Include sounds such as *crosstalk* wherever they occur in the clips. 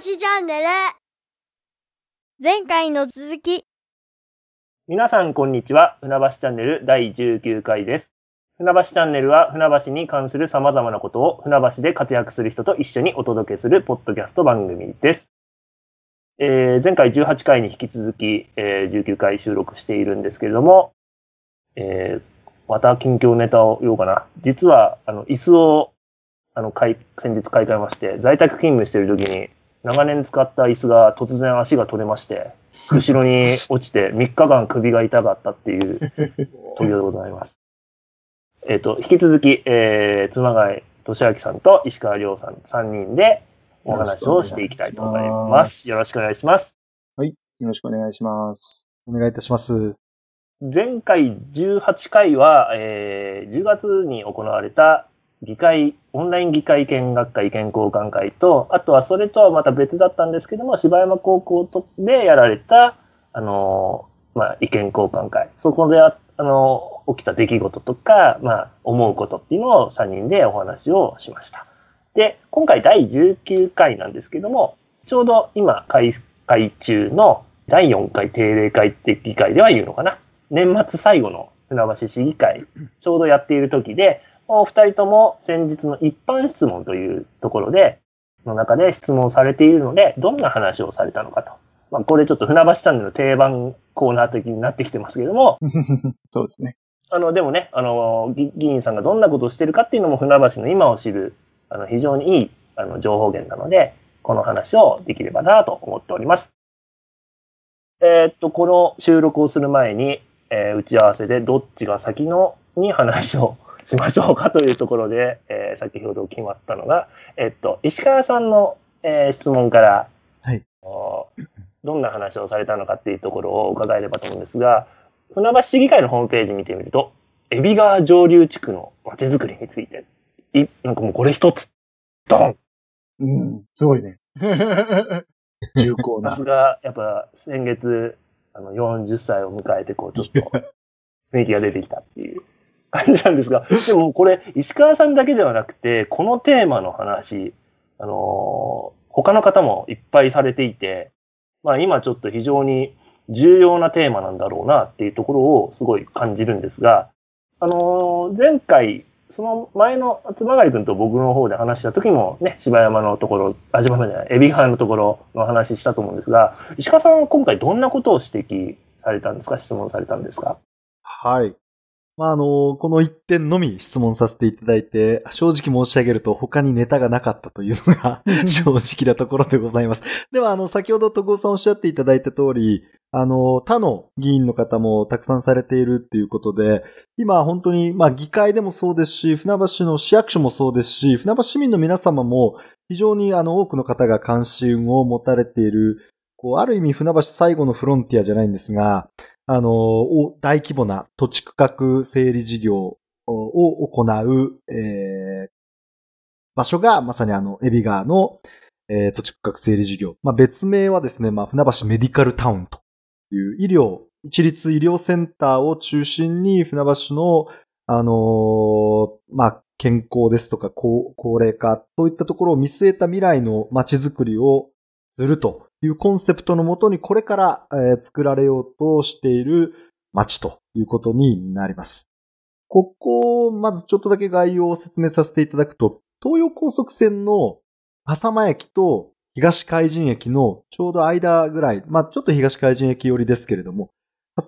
しチャンネル前回の続き皆さんこんにちは。船橋チャンネル第19回です。船橋チャンネルは船橋に関する様々なことを船橋で活躍する人と一緒にお届けするポッドキャスト番組です。えー前回18回に引き続き、えー19回収録しているんですけれども、えーまた近況ネタを言おうかな。実は、あの、椅子を、あの、買い、先日買い替えまして、在宅勤務している時に、長年使った椅子が突然足が取れまして、後ろに落ちて3日間首が痛かったっていう *laughs* 時でございます。えっ、と、引き続き、えー、妻貝俊明さんと石川亮さん3人でお話をしていきたいと思います。よろしくお願いします。よろしくお願いします。お願いいたします。前回18回は、えー10月に行われた議会、オンライン議会見学会意見交換会と、あとはそれとはまた別だったんですけども、柴山高校とでやられた、あのまあ、意見交換会。そこであ、あの起きた出来事とか、まあ、思うことっていうのを3人でお話をしました。で、今回第19回なんですけども、ちょうど今開会中の第4回定例会って議会では言うのかな？年末最後の船橋市議会、ちょうどやっている時で、お二人とも先日の一般質問というところで、の中で質問されているので、どんな話をされたのかと。まあ、これちょっと船橋チャンネルの定番コーナー的になってきてますけれども、*laughs* そうですね。あの、でもね、あの、議議員さんがどんなことをしてるかっていうのも船橋の今を知る、あの、非常にいい、あの、情報源なので、この話をできればなと思っております。えーっと、この収録をする前に、えー打ち合わせでどっちが先のに話をしましょうかというところで、えー先ほど決まったのが、えーっと、石川さんの、えー質問から、はいおどんな話をされたのかっていうところを伺えればと思うんですが、船橋市議会のホームページ見てみると、海老川上流地区の街づくりについて、い、なんかもうこれ一つ、ドンうん、すごいね。*laughs* 重厚なさす。が、やっぱ先月、あの、40歳を迎えて、こう、ちょっと、雰囲気が出てきたっていう感じなんですが、でもこれ、石川さんだけではなくて、このテーマの話、あのー他の方もいっぱいされていて、まあ今ちょっと非常に重要なテーマなんだろうなっていうところをすごい感じるんですが、あのー前回、その前の妻狩君と僕の方で話した時もね、芝山のところ、あ、芝山じゃない、海老川のところの話したと思うんですが、石川さんは今回どんなことを指摘されたんですか？質問されたんですか？はい。まあ、あの、この一点のみ質問させていただいて、正直申し上げると他にネタがなかったというのが *laughs* 正直なところでございます。では、あの、先ほど徳尾さんおっしゃっていただいた通り、あの、他の議員の方もたくさんされているっていうことで、今本当に、まあ、議会でもそうですし、船橋の市役所もそうですし、船橋市民の皆様も非常にあの、多くの方が関心を持たれている、こう、ある意味船橋最後のフロンティアじゃないんですが、あの、大規模な土地区画整理事業を行う、えー場所がまさにあの、エビ川の、えー土地区画整理事業。まあ、別名はですね、まあ、船橋メディカルタウンという医療、一律医療センターを中心に船橋の、あのーまあ、健康ですとか高高齢化、そういったところを見据えた未来の街づくりをするというコンセプトのもとにこれから、えー作られようとしている街ということになります。ここ、まずちょっとだけ概要を説明させていただくと、東洋高速線の浅間駅と東海神駅のちょうど間ぐらい、まあちょっと東海神駅寄りですけれども、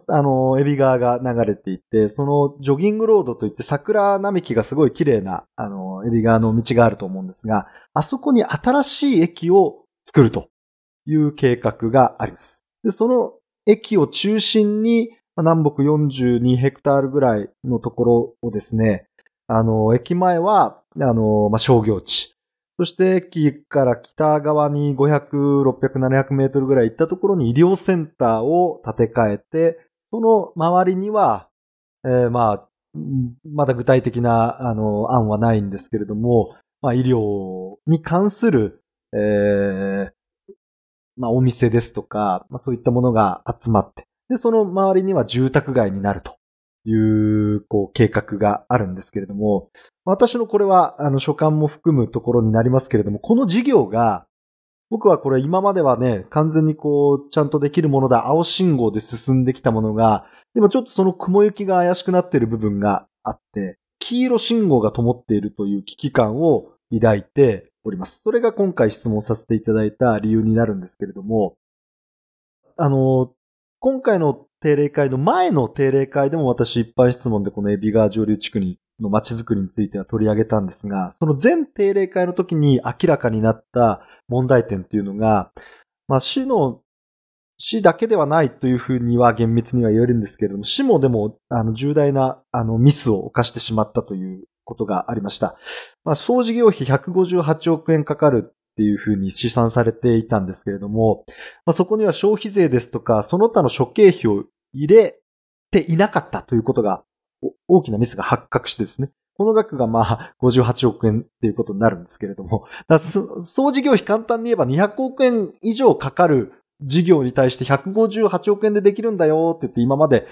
あの、エビ川が流れていて、そのジョギングロードといって桜並木がすごい綺麗な、あの、エビ川の道があると思うんですが、あそこに新しい駅を作るという計画があります。で、その駅を中心に、南北42ヘクタールぐらいのところをですね、あの、駅前は、あの、まあ、商業地。そして駅から北側に500、600、700メートルぐらい行ったところに医療センターを建て替えて、その周りには、えーまあ、まだ具体的な、あの、案はないんですけれども、まあ、医療に関する、えーまあ、お店ですとか、まあ、そういったものが集まって、で、その周りには住宅街になるという、こう、計画があるんですけれども、私のこれは、あの、所管も含むところになりますけれども、この事業が、僕はこれ今まではね、完全にこう、ちゃんとできるものだ、青信号で進んできたものが、今ちょっとその雲行きが怪しくなっている部分があって、黄色信号が灯っているという危機感を抱いております。それが今回質問させていただいた理由になるんですけれども、あの、今回の定例会の前の定例会でも私一般質問でこのエビ川上流地区にの街づくりについては取り上げたんですが、その全定例会の時に明らかになった問題点っていうのが、まあ市の、市だけではないというふうには厳密には言えるんですけれども、市もでも、あの、重大な、あの、ミスを犯してしまったということがありました。まあ、総事業費158億円かかるっていうふうに試算されていたんですけれども、まあ、そこには消費税ですとか、その他の諸経費を入れていなかったということが、大きなミスが発覚してですね。この額がまあ58億円っていうことになるんですけれども、総事業費簡単に言えば200億円以上かかる事業に対して158億円でできるんだよって言って今まで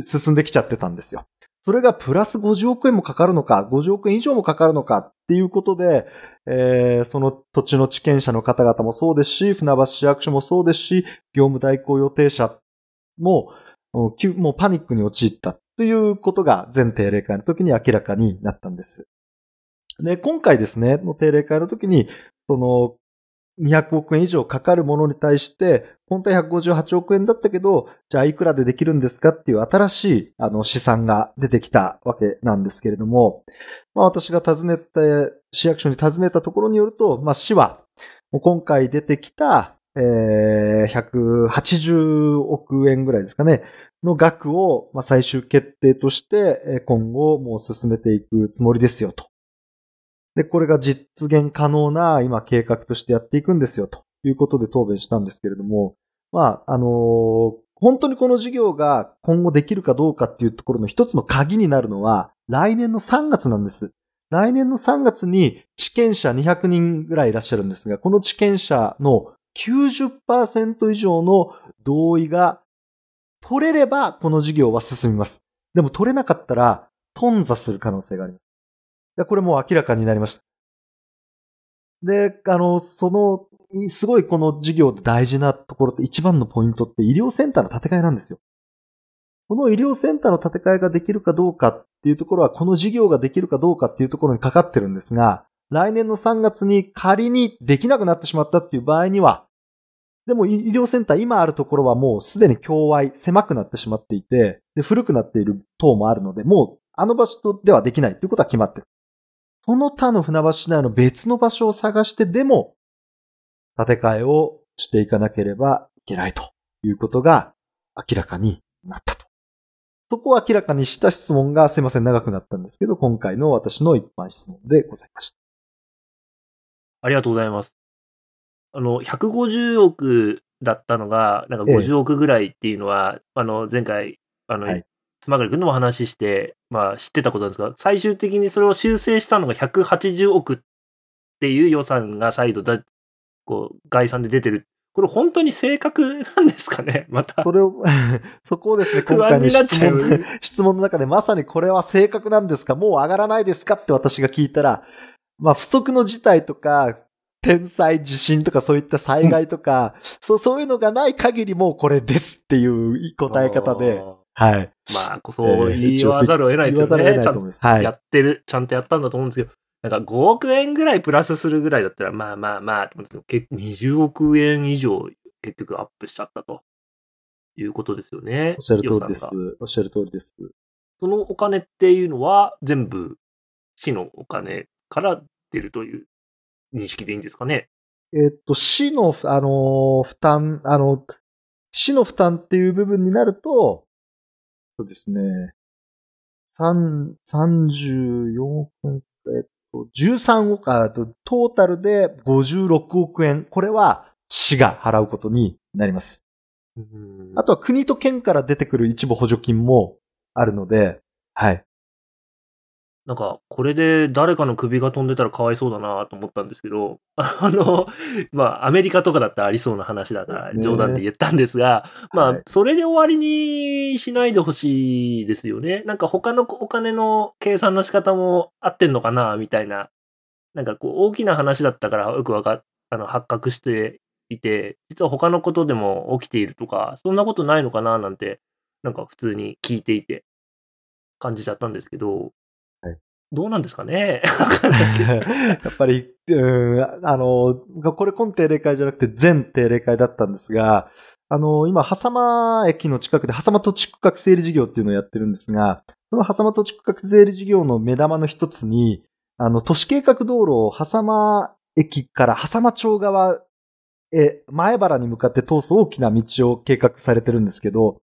進んできちゃってたんですよ。それがプラス50億円もかかるのか、50億円以上もかかるのかっていうことで、えーその土地の地権者の方々もそうですし、船橋市役所もそうですし、業務代行予定者も、もうパニックに陥ったということが全定例会の時に明らかになったんです。で、今回ですね、の定例会の時に、その、200億円以上かかるものに対して、本当は158億円だったけど、じゃあいくらでできるんですかっていう新しいあの試算が出てきたわけなんですけれども、まあ私が尋ねて、市役所に尋ねたところによると、まあ市は、今回出てきた、えー、180億円ぐらいですかね、の額を、最終決定として、今後もう進めていくつもりですよと。で、これが実現可能な今計画としてやっていくんですよということで答弁したんですけれども、まあ、あのー本当にこの事業が今後できるかどうかっていうところの一つの鍵になるのは来年の3月なんです。来年の3月に地権者200人ぐらいいらっしゃるんですが、この地権者の90%以上の同意が取れればこの事業は進みます。でも取れなかったら頓挫する可能性があります。でこれも明らかになりました。で、あの、その、すごいこの事業で大事なところって一番のポイントって医療センターの建て替えなんですよ。この医療センターの建て替えができるかどうかっていうところは、この事業ができるかどうかっていうところにかかってるんですが、来年の3月に仮にできなくなってしまったっていう場合には、でも医療センター今あるところはもうすでに共愛、狭くなってしまっていて、で古くなっている等もあるので、もうあの場所ではできないということは決まってる。その他の船橋市内の別の場所を探してでも、建て替えをしていかなければいけないということが明らかになったと。そこを明らかにした質問がすいません長くなったんですけど、今回の私の一般質問でございました。ありがとうございます。あの、150億だったのが、なんかええ50億ぐらいっていうのは、あの、前回、あの、はいつまがりくんのも話して、まあ知ってたことなんですが、最終的にそれを修正したのが180億っていう予算が再度だ、こう、概算で出てる。これ本当に正確なんですかね？*laughs* また。そ。れを、*laughs* そこをですね、不今回の安になっ質ちゃう。問、質問の中でまさにこれは正確なんですか？もう上がらないですかって私が聞いたら、まあ不測の事態とか、天災地震とかそういった災害とか、そう、そういうのがない限りもうこれですっていう答え方で、はい。まあ、そう言わざるを得ないですよね。ちゃんとや。ってる、ちゃんとやったんだと思うんですけど、なんか5億円ぐらいプラスするぐらいだったら、まあまあまあ、と思うんですけど結20億円以上結局アップしちゃったということですよね。おっしゃる通りです。おっしゃる通りです。そのお金っていうのは全部市のお金から出るという認識でいいんですかね？えっと、市の、あのー負担、あの、市の負担っていう部分になると、そうですね、三34億円、えっと、13億、あとトータルで56億円。これは市が払うことになります。あとは国と県から出てくる一部補助金もあるので、はい。なんか、これで誰かの首が飛んでたらかわいそうだなと思ったんですけど、*laughs* あの、まあ、アメリカとかだったらありそうな話だから冗談で言ったんですが、まあはい、それで終わりにしないでほしいですよね。なんか他のお金の計算の仕方も合ってんのかなみたいな。なんかこう、大きな話だったからよくわかっあの、発覚していて、実は他のことでも起きているとか、そんなことないのかななんて、なんか普通に聞いていて、感じちゃったんですけど、はいどうなんですかね？*laughs* やっぱり、うん、あの、これ今定例会じゃなくて全定例会だったんですが、あの、今、狭間駅の近くで狭間土地区画整理事業っていうのをやってるんですが、その狭間土地区画整理事業の目玉の一つに、あの、都市計画道路を狭間駅から狭間町側へ、前原に向かって通す大きな道を計画されてるんですけど、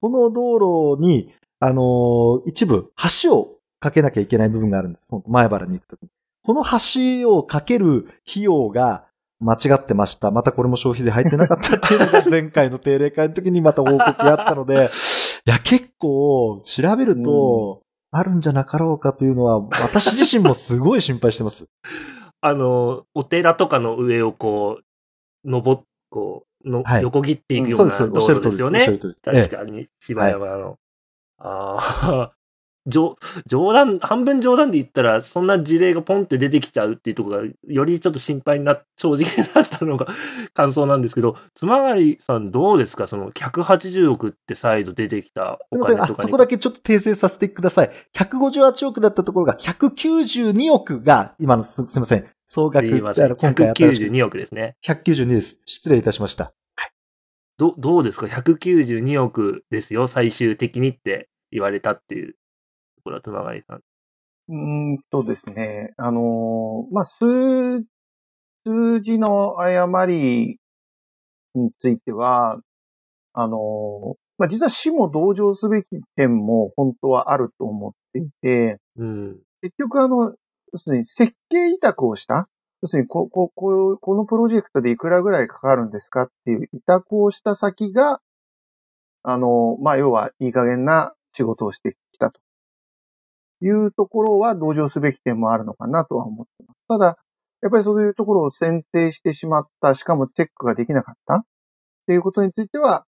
この道路に、あの、一部、橋を架けなきゃいけない部分があるんです。前原に行くときに。この橋を架ける費用が間違ってました。またこれも消費税入ってなかったっていうのが前回の定例会の時にまた報告があったので、*laughs* いや、結構調べるとあるんじゃなかろうかというのは、私自身もすごい心配してます。あの、お寺とかの上をこう、登っ、こう、のはい横切っていくよそううです。な道おっしゃる通りです。路ですよねおっしゃる。通りです。確かに、芝山の。ああ、冗冗談、半分冗談で言ったら、そんな事例がポンって出てきちゃうっていうところが、よりちょっと心配になっ、正直になったのが *laughs* 感想なんですけど、つまがりさんどうですか？その180億って再度出てきたおすみません。あ、金とかに。そこだけちょっと訂正させてください。158億だったところが192億が、今のすすみません。総額、すいません。あの今回新しく192億ですね。192です。失礼いたしました。ど、どうですか ?192 億ですよ、最終的にって言われたっていうところは、熊谷さん。うーんとですね、あのーまあ、数、数字の誤りについては、あのーまあ、実は市も同情すべき点も本当はあると思っていて、うん。結局あの、要するに設計委託をした要するにこ、こ、こう、このプロジェクトでいくらぐらいかかるんですかっていう委託をした先が、あの、まあ、要はいい加減な仕事をしてきいうところは同情すべき点もあるのかなとは思っています。ただ、やっぱりそういうところを選定してしまった、しかもチェックができなかったっていうことについては、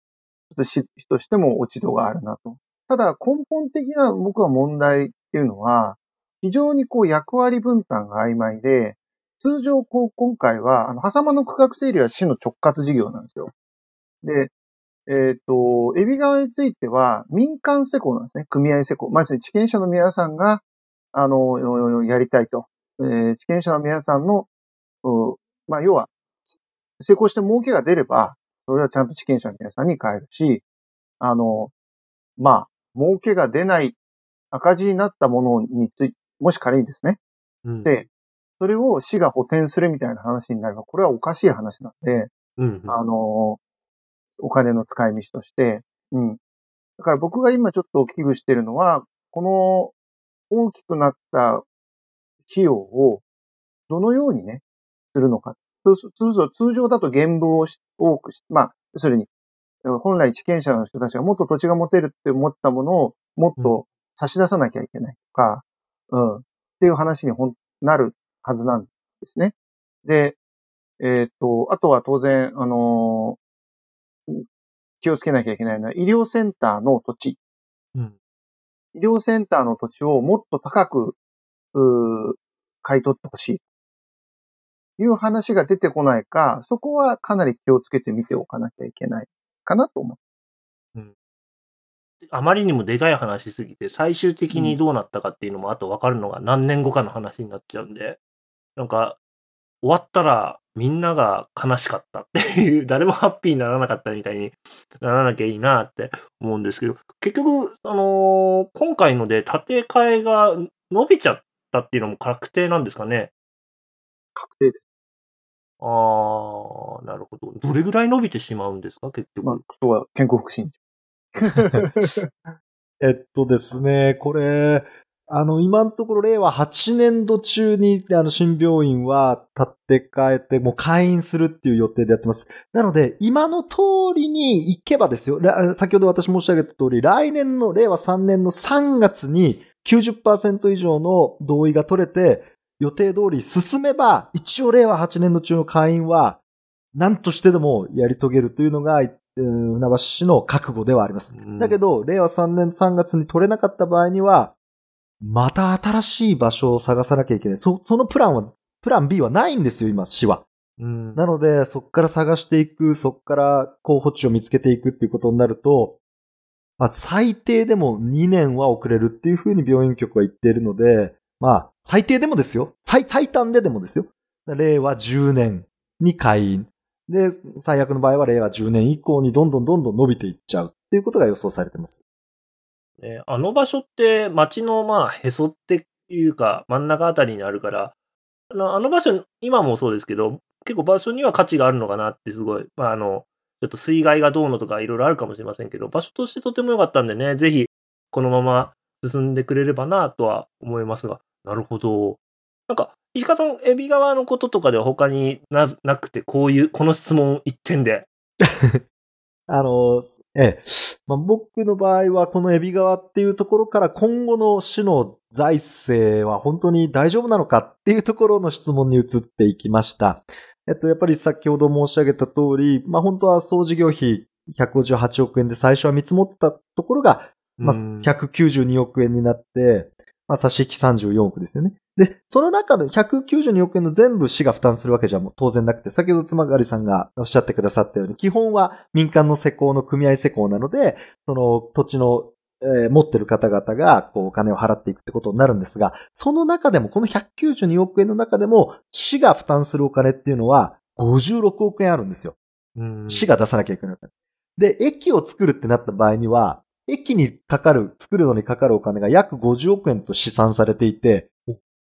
ちょっと市としても落ち度があるなと。ただ根本的な僕は問題っていうのは、非常にこう役割分担が曖昧で、通常こう今回は、あの、狭間の区画整理は市の直轄事業なんですよ。で、えっ、と、エビ側については民間施工なんですね。組合施工。まず地権者の皆さんが、あの、やりたいと。えー地権者の皆さんの、うまあ、要は、成功して儲けが出れば、それはちゃんと地権者の皆さんに変えるし、あの、まあ、儲けが出ない赤字になったものについて、もし仮にですね、うん。で、それを市が補填するみたいな話になれば、これはおかしい話なんで、うん。あの、お金の使い道として、うん。だから僕が今ちょっと危惧しているのは、この大きくなった費用をどのようにね、するのか。通通常、通常だと原文をし多くし、まあ、要するに、本来地権者の人たちがもっと土地が持てるって思ったものをもっと差し出さなきゃいけないとか、うん、っていう話にほんなるはずなんですね。で、えーっと、あとは当然、あのー気をつけなきゃいけないのは、医療センターの土地。うん。医療センターの土地をもっと高く、うー買い取ってほしい。いう話が出てこないか、そこはかなり気をつけて見ておかなきゃいけないかなと思う。あまりにもでかい話しすぎて、最終的にどうなったかっていうのも、あと分かるのが何年後かの話になっちゃうんで、なんか、終わったらみんなが悲しかったっていう、*laughs* 誰もハッピーにならなかったみたいにならなきゃいいなって思うんですけど、結局、あのー今回ので建て替えが伸びちゃったっていうのも確定なんですかね？確定です。あー、なるほど。どれぐらい伸びてしまうんですか、結局。まあ、あとは健康福祉 *laughs* *laughs* えっとですね、これ、あの、今のところ令和8年度中に、あの、新病院は建て替えて、もう開院するっていう予定でやってます。なので、今の通りに行けばですよ、ら先ほど私申し上げた通り、来年の令和3年の3月に90%以上の同意が取れて、予定通り進めば、一応令和8年度中の開院は、何としてでもやり遂げるというのが、えー船橋市の覚悟ではあります。うんだけど、令和3年3月に取れなかった場合には、また新しい場所を探さなきゃいけない。そ、そのプランは、プラン B はないんですよ、今、市は。うん。なので、そこから探していく、そこから候補地を見つけていくっていうことになると、まあ、最低でも2年は遅れるっていうふうに病院局は言っているので、まあ、最低でもですよ。最、最短ででもですよ。令和10年に開院。で、最悪の場合は令和10年以降にどんどんどんどん伸びていっちゃうっていうことが予想されてます。ね、あの場所って街のまあへそっていうか真ん中あたりにあるから、あの場所、今もそうですけど、結構場所には価値があるのかなってすごい、まああの、ちょっと水害がどうのとかいろいろあるかもしれませんけど、場所としてとても良かったんでね、ぜひこのまま進んでくれればなとは思いますが、なるほど。なんか、石川さん、エビ側のこととかでは他にななくて、こういう、この質問一点で。*laughs* あの、ええ。まあ、僕の場合は、このエビ川っていうところから今後の市の財政は本当に大丈夫なのかっていうところの質問に移っていきました。えっと、やっぱり先ほど申し上げた通り、まあ、本当は総事業費158億円で最初は見積もったところが、まあ、うん192億円になって、まあ、差し引き34億ですよね。で、その中で192億円の全部市が負担するわけじゃもう当然なくて、先ほど妻狩さんがおっしゃってくださったように、基本は民間の施工の組合施工なので、その土地の、えー持ってる方々がこうお金を払っていくってことになるんですが、その中でも、この192億円の中でも、市が負担するお金っていうのは56億円あるんですよ。うん市が出さなきゃいけない。で、駅を作るってなった場合には、駅にかかる、作るのにかかるお金が約50億円と試算されていて、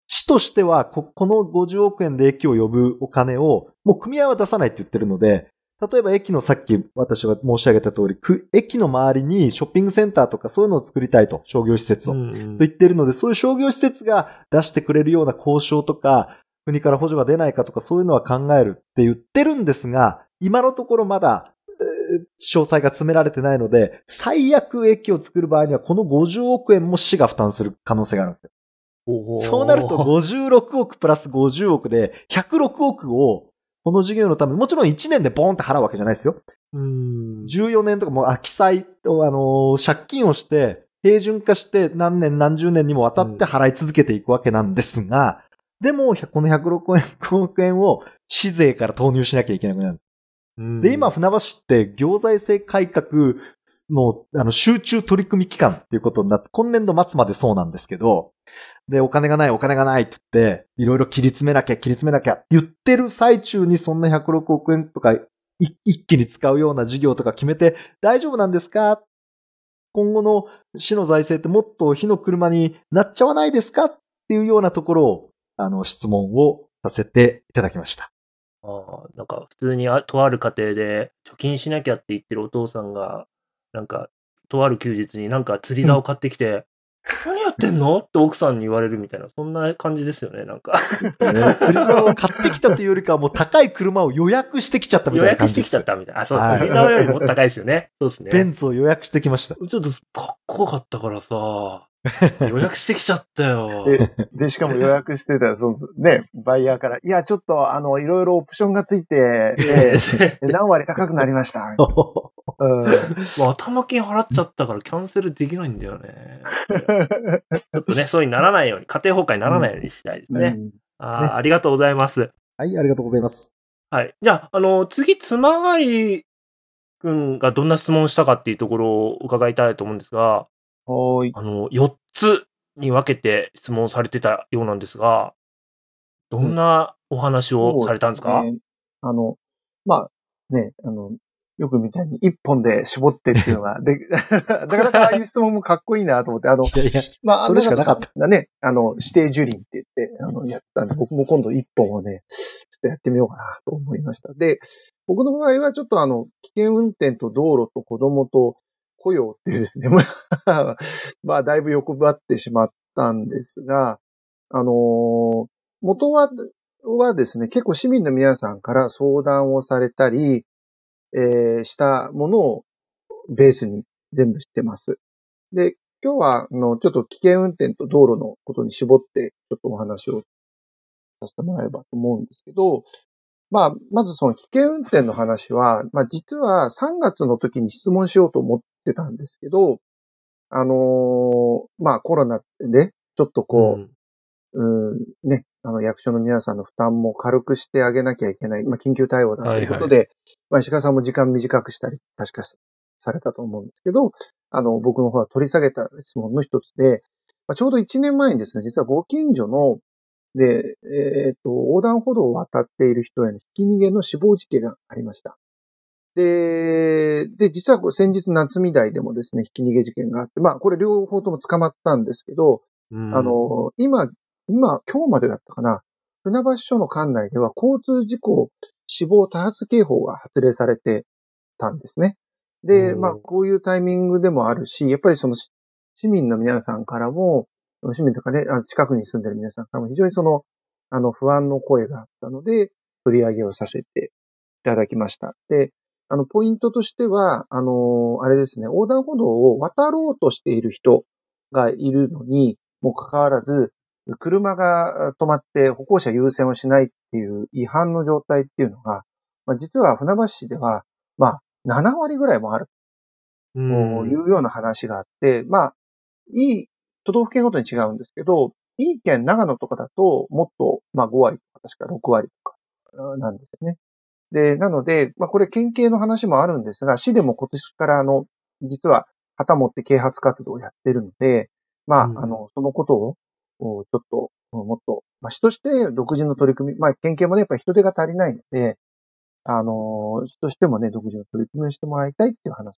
市としてはこ、この50億円で駅を呼ぶお金を、もう組合は出さないって言ってるので、例えば駅のさっき私が申し上げた通り、く駅の周りにショッピングセンターとかそういうのを作りたいと、商業施設を。うんと言ってるので、そういう商業施設が出してくれるような交渉とか、国から補助が出ないかとか、そういうのは考えるって言ってるんですが、今のところまだ、えー詳細が詰められてないので、最悪駅を作る場合には、この50億円も市が負担する可能性があるんですよ。そうなると56億プラス50億で、106億を、この事業のために、もちろん1年でボーンって払うわけじゃないですよ。うん。14年とかもう、あ、記載を、あのー借金をして、平準化して何年何十年にもわたって払い続けていくわけなんですが、でも、この106億円を市税から投入しなきゃいけなくなるで、今、船橋って行財政改革の、あの、集中取り組み期間っていうことになって、今年度末までそうなんですけど、で、お金がない、お金がないって言って、いろいろ切り詰めなきゃ、切り詰めなきゃって言ってる最中にそんな106億円とか、い一気に使うような事業とか決めて大丈夫なんですか？今後の市の財政ってもっと火の車になっちゃわないですか？っていうようなところを、あの、質問をさせていただきました。ああ、なんか普通にあとある家庭で貯金しなきゃって言ってるお父さんが、なんか、とある休日になんか釣り竿を買ってきて、何 *laughs* やってんの？って奥さんに言われるみたいな、そんな感じですよね、なんか。ね、釣り竿を買ってきたというよりかはもう高い車を予約してきちゃったみ予たいな感じです。約してきちゃったみたいな。あ、そう、はい釣り竿よりも高いですよね。そうですね。ベンツを予約してきました。ちょっとかっこよかったからさ、*laughs* 予約してきちゃったよ。でで、しかも予約してたら、そのね、バイヤーから、いや、ちょっと、あの、いろいろオプションがついて、*laughs* えー何割高くなりました。*laughs* うん。もう頭金払っちゃったからキャンセルできないんだよね。ちょっとね、そうにならないように、家庭崩壊にならないようにしたいですね。あーありがとうございます。はい、ありがとうございます。はい。じゃあ、あの、次、つまがりくんがどんな質問をしたかっていうところを伺いたいと思うんですが、はーい。あの、4つに分けて質問されてたようなんですが、どんなお話をされたんですか、そうねあの、まあ、ね、あの、よくみたいに一本で絞ってっていうのが、*laughs* で、*laughs* なかなかああいう質問もかっこいいなと思って、あの、いやいや、まあ、それしかなかったた。ね、あの、指定樹林って言って、あの、やったんで、僕も今度一本をね、ちょっとやってみようかなと思いました。で、僕の場合はちょっとあの、危険運転と道路と子供と雇用っていうですね、*laughs* まあ、だいぶ欲張ってしまったんですが、あの元は、はですね、結構市民の皆さんから相談をされたり、えーしたものをベースに全部知ってます。で、今日は、あの、ちょっと危険運転と道路のことに絞って、ちょっとお話をさせてもらえればと思うんですけど、まあ、まずその危険運転の話は、まあ実は3月の時に質問しようと思ってたんですけど、あのーまあコロナで、ちょっとこう、うんうん、ね、あの、役所の皆さんの負担も軽くしてあげなきゃいけない、まあ、緊急対応だということで、まあ、石川さんも時間短くしたり、確かされたと思うんですけど、あの、僕の方は取り下げた質問の一つで、まあ、ちょうど1年前にですね、実はご近所の、で、えっ、と、横断歩道を渡っている人へのひき逃げの死亡事件がありました。で、で、実は先日夏み台でもですね、ひき逃げ事件があって、まあ、これ両方とも捕まったんですけど、うんあ、の、今、今、今日までだったかな、船橋署の管内では交通事故死亡多発警報が発令されてたんですね。で、うんまあ、こういうタイミングでもあるし、やっぱりそのし市民の皆さんからも、市民とかね、あの近くに住んでる皆さんからも非常にその、あの、不安の声があったので、取り上げをさせていただきました。で、あの、ポイントとしては、あの、あれですね、横断歩道を渡ろうとしている人がいるのに、もかかわらず、車が止まって歩行者優先をしないっていう違反の状態っていうのが、まあ、実は船橋市では、まあ、7割ぐらいもあるうとんいうような話があって、まあ、いい、都道府県ごとに違うんですけど、いい県、長野とかだと、もっと、まあ5割とか、確か6割とか、うんなんですよね。で、なので、まあこれ県警の話もあるんですが、市でも今年からあの、実は旗持って啓発活動をやってるので、まあ、うんあの、そのことを、おちょっと、もっと、まあ、市として独自の取り組み、まあ、県警もね、やっぱり人手が足りないので、あの、市としてもね、独自の取り組みをしてもらいたいっていう話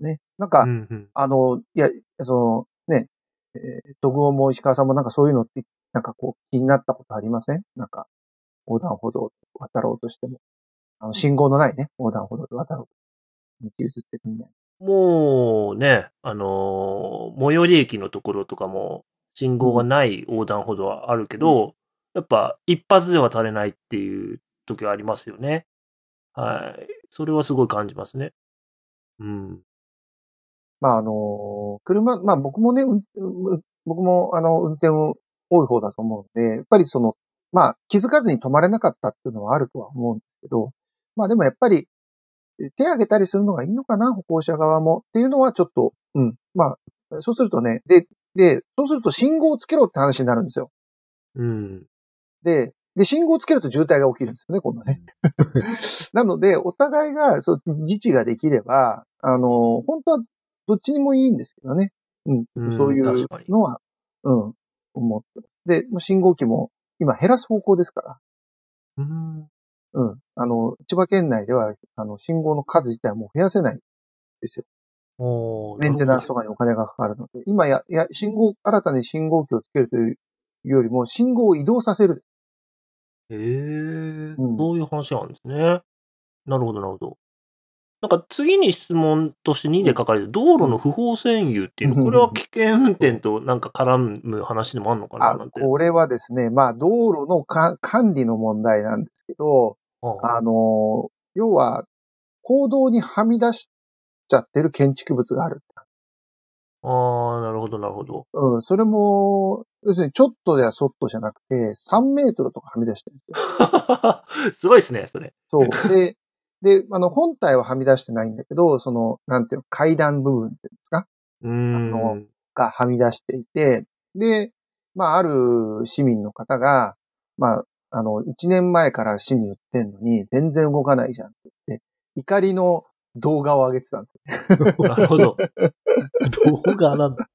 ね。なんか、うんうんあの、いや、その、ね、えー、徳尾も石川さんもなんかそういうのって、なんかこう、気になったことありません？なんか、横断歩道を渡ろうとしても。あの、信号のないね、横断歩道で渡ろうと。道移ってくんない。もうね、あのー最寄り駅のところとかも信号がない横断歩道はあるけど、やっぱ一発で渡れないっていう時はありますよね。はい。それはすごい感じますね。うん。まあ、あの、車、まあ僕もね、僕もあの、運転を多い方だと思うので、やっぱりその、まあ気づかずに止まれなかったっていうのはあるとは思うんですけど、まあでもやっぱり、手挙げたりするのがいいのかな、歩行者側もっていうのはちょっと、うん。まあ、そうするとね、で、で、そうすると信号をつけろって話になるんですよ。うん。で、で、信号をつけると渋滞が起きるんですよね、今度ね。*laughs* なので、お互いが、そう、自治ができれば、あの、本当はどっちにもいいんですけどね。うん。うんそういうのは、うん、思って。で、信号機も今減らす方向ですから。うん。うん。あの、千葉県内では、あの、信号の数自体はもう増やせないんですよ。メンテナンスとなかにお金がかかるので。今や、や、信号、新たに信号機をつけるというよりも、信号を移動させる。へえ、うんそういう話なんですね。なるほど、なるほど。なんか次に質問として2で書かれてる道路の不法占有っていうの、うんこれは危険運転となんか絡む話でもあるのかなあなん、て。これはですね、まあ、道路のか管理の問題なんですけど、ああの、要は、行動にはみ出しちゃってる建築物がある。あー、なるほど、なるほど。うん、それも、要するにちょっとやそっとじゃなくて、3メートルとかはみ出してるんですよ。*laughs* すごいですね、それ。そう。で、で、あの、本体ははみ出してないんだけど、その、なんていうの、階段部分っていうんですか？うーん。のがはみ出していて、で、まあ、ある市民の方が、まあ、あの、1年前から市に言ってんのに、全然動かないじゃんって言って、怒りの動画を上げてたんですよ。*laughs* なるほど。動画なんだ。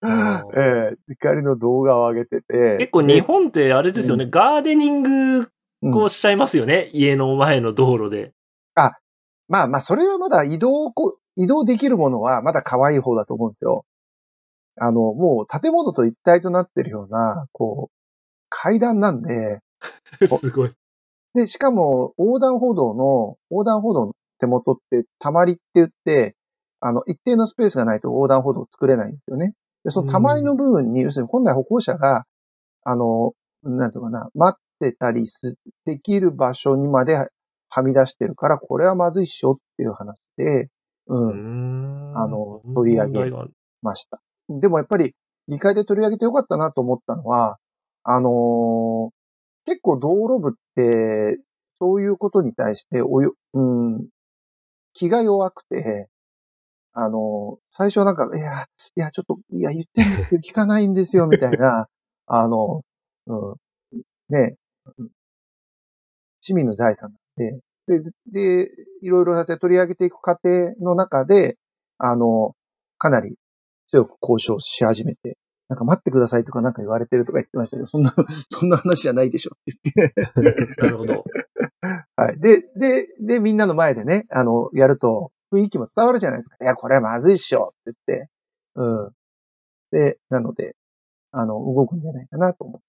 *laughs* ええ怒りの動画を上げてて。結構日本ってあれですよね、ガーデニングうんこうしちゃいますよね、家の前の道路で。まあまあ、それはまだ移動こ、移動できるものはまだ可愛い方だと思うんですよ。あの、もう建物と一体となってるような、こう、階段なんで、*laughs* すごい。で、しかも横断歩道の、横断歩道の手元ってたまりって言って、あの、一定のスペースがないと横断歩道を作れないんですよね。で、そのたまりの部分に、要するに本来歩行者が、あの、なんていうかな、待ってたりす、できる場所にまではみ出してるから、これはまずいっしょっていう話で、うん、うーんあの取り上げました。でもやっぱり、議会で取り上げてよかったなと思ったのは、あのー結構道路部って、そういうことに対しておよ、うん、気が弱くて、あのー最初なんか、いや、いや、ちょっと、いや、言ってるんですけど聞かないんですよ、みたいな、*laughs* あの、うん、ね、市民の財産で、で、で、いろいろだって取り上げていく過程の中で、あの、かなり強く交渉し始めて、なんか待ってくださいとかなんか言われてるとか言ってましたけど、そんな、*laughs* そんな話じゃないでしょって言って。*laughs* なるほど。はい。で、で、で、みんなの前でね、あの、やると雰囲気も伝わるじゃないですか。いや、これはまずいっしょって言って。うん。で、なので、あの、動くんじゃないかなと思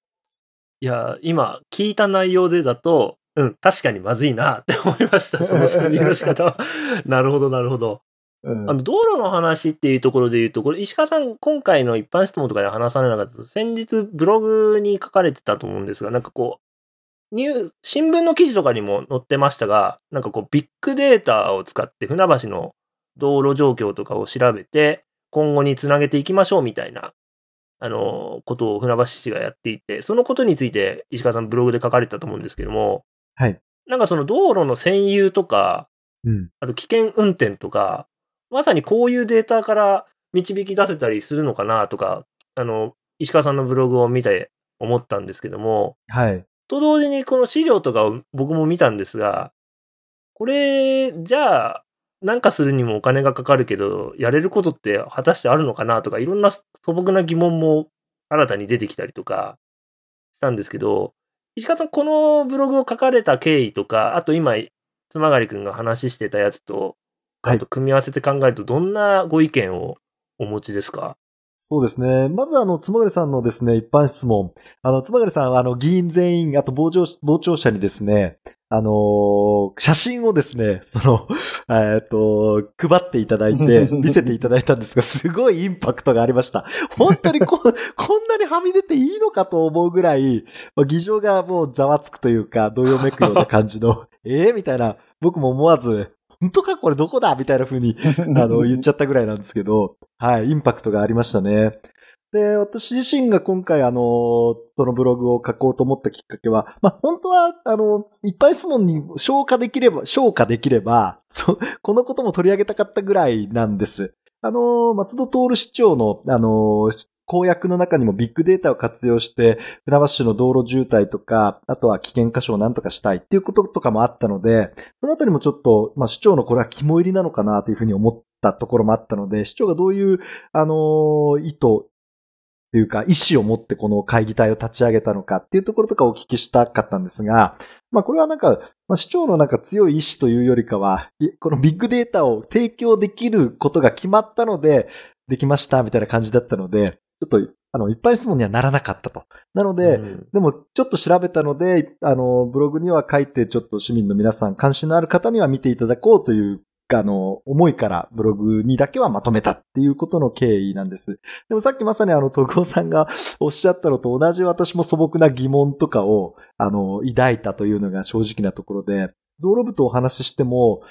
いや、今、聞いた内容でだと、うん、確かにまずいなって思いました。その処理の仕方は。*laughs* なるほど、なるほど。う。うんあの、道路の話っていうところで言うと、これ、石川さん、今回の一般質問とかで話されなかったと、先日ブログに書かれてたと思うんですが、なんかこう、ニュー、新聞の記事とかにも載ってましたが、なんかこう、ビッグデータを使って船橋の道路状況とかを調べて、今後につなげていきましょうみたいな、あの、ことを船橋市がやっていて、そのことについて石川さんブログで書かれてたと思うんですけども、はい。なんかその道路の占有とか、うん。あと危険運転とか、まさにこういうデータから導き出せたりするのかなとか、あの、石川さんのブログを見て思ったんですけども、はい。と同時にこの資料とかを僕も見たんですが、これ、じゃあ、なんかするにもお金がかかるけど、やれることって果たしてあるのかなとか、いろんな素朴な疑問も新たに出てきたりとかしたんですけど、石川さん、このブログを書かれた経緯とか、あと今、妻狩くんが話してたやつと、はいあと組み合わせて考えると、どんなご意見をお持ちですか？そうですね。まずあの、つまがりさんのですね、一般質問。あの、つまがりさんはあの、議員全員、あと傍聴、傍聴者にですね、あのー写真をですね、*laughs* その、えっと、配っていただいて、*laughs* 見せていただいたんですが、すごいインパクトがありました。本当にこ、*laughs* こんなにはみ出ていいのかと思うぐらい、まあ議場がもうざわつくというか、どよめくような感じの、ええみたいな、僕も思わず、本当かこれどこだみたいな風に *laughs* あの、言っちゃったぐらいなんですけど、はい、インパクトがありましたね。で、私自身が今回あの、そのブログを書こうと思ったきっかけは、まあ、本当は、あの、いっぱい質問に消化できれば、消化できれば、そ、このことも取り上げたかったぐらいなんです。あの、松戸徹市長の、あの、公約の中にもビッグデータを活用して、船橋市の道路渋滞とか、あとは危険箇所を何とかしたいっていうこととかもあったので、そのあたりもちょっと、まあ、市長のこれは肝入りなのかなというふうに思ったところもあったので、市長がどういう、あの意図というか、意思を持ってこの会議体を立ち上げたのかっていうところとかお聞きしたかったんですが、まあこれはなんか、まあ、市長のなんか強い意志というよりかは、いこのビッグデータを提供できることが決まったので、できましたみたいな感じだったので、ちょっと、あの、いっぱい質問にはならなかったと。なので、うんでも、ちょっと調べたので、あの、ブログには書いて、ちょっと市民の皆さん、関心のある方には見ていただこうという、あの、思いからブログにだけはまとめたっていうことの経緯なんです。でもさっきまさにあの、徳尾さんがおっしゃったのと同じ私も素朴な疑問とかを、あの、抱いたというのが正直なところで、道路部とお話ししても、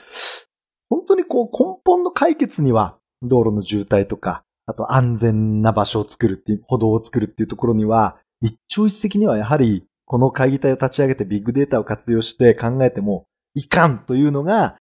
本当にこう根本の解決には、道路の渋滞とか、あと安全な場所を作るっていう、歩道を作るっていうところには、一朝一夕にはやはり、この会議体を立ち上げてビッグデータを活用して考えてもいかんというのが、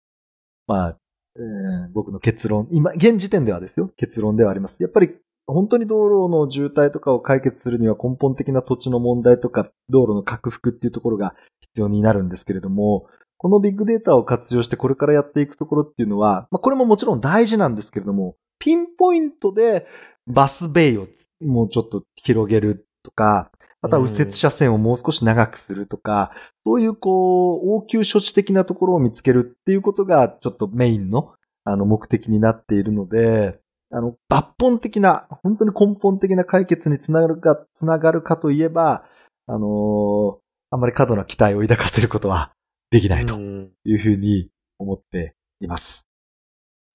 まあ、えー僕の結論、今、現時点ではですよ、結論ではあります。やっぱり、本当に道路の渋滞とかを解決するには根本的な土地の問題とか、道路の拡幅っていうところが必要になるんですけれども、このビッグデータを活用してこれからやっていくところっていうのは、まあこれももちろん大事なんですけれども、ピンポイントでバスベイをもうちょっと広げるとか、あとは右折車線をもう少し長くするとか、そういうこう、応急処置的なところを見つけるっていうことがちょっとメインのあの目的になっているので、あの、抜本的な、本当に根本的な解決につながるか、つながるかといえば、あのーあんまり過度な期待を抱かせることは *laughs* できないとうんいうふうに思っています。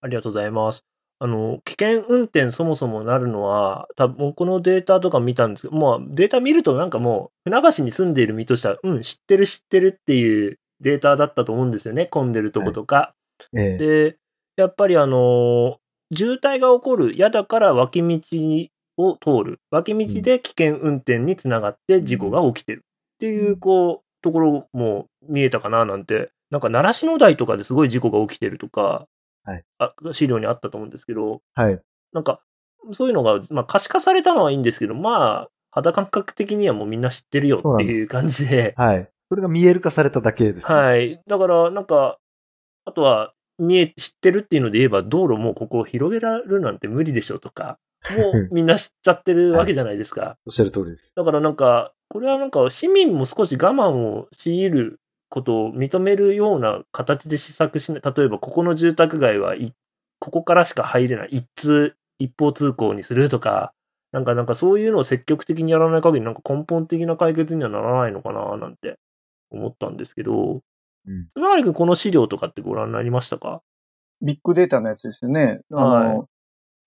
ありがとうございます。あの、危険運転そもそもなるのは、多分このデータとか見たんですけど、まあデータ見るとなんかもう、船橋に住んでいる身としては、うん、知ってる知ってるっていうデータだったと思うんですよね。混んでるとことか。ええで、やっぱりあの、渋滞が起こる嫌だから脇道を通る。脇道で危険運転につながって事故が起きてるっていう、こう、ところも見えたかななんて、なんか習志野台とかですごい事故が起きてるとか、はいあ資料にあったと思うんですけど、はい。なんか、そういうのが、まあ可視化されたのはいいんですけど、まあ、肌感覚的にはもうみんな知ってるよっていう感じで。はい。それが見える化されただけです、ね。はい。だから、なんか、あとは、見え、知ってるっていうので言えば、道路もうここ広げられるなんて無理でしょとか、もう *laughs* みんな知っちゃってるわけじゃないですか。おっしゃる通りです。だからなんか、これはなんか市民も少し我慢を強いることを認めるような形で施策しない。例えば、ここの住宅街はい、ここからしか入れない。一通、一方通行にするとか、なんかなんかそういうのを積極的にやらない限りなんか根本的な解決にはならないのかななんて思ったんですけど、うんつまりこの資料とかってご覧になりましたか？ビッグデータのやつですよね。あの、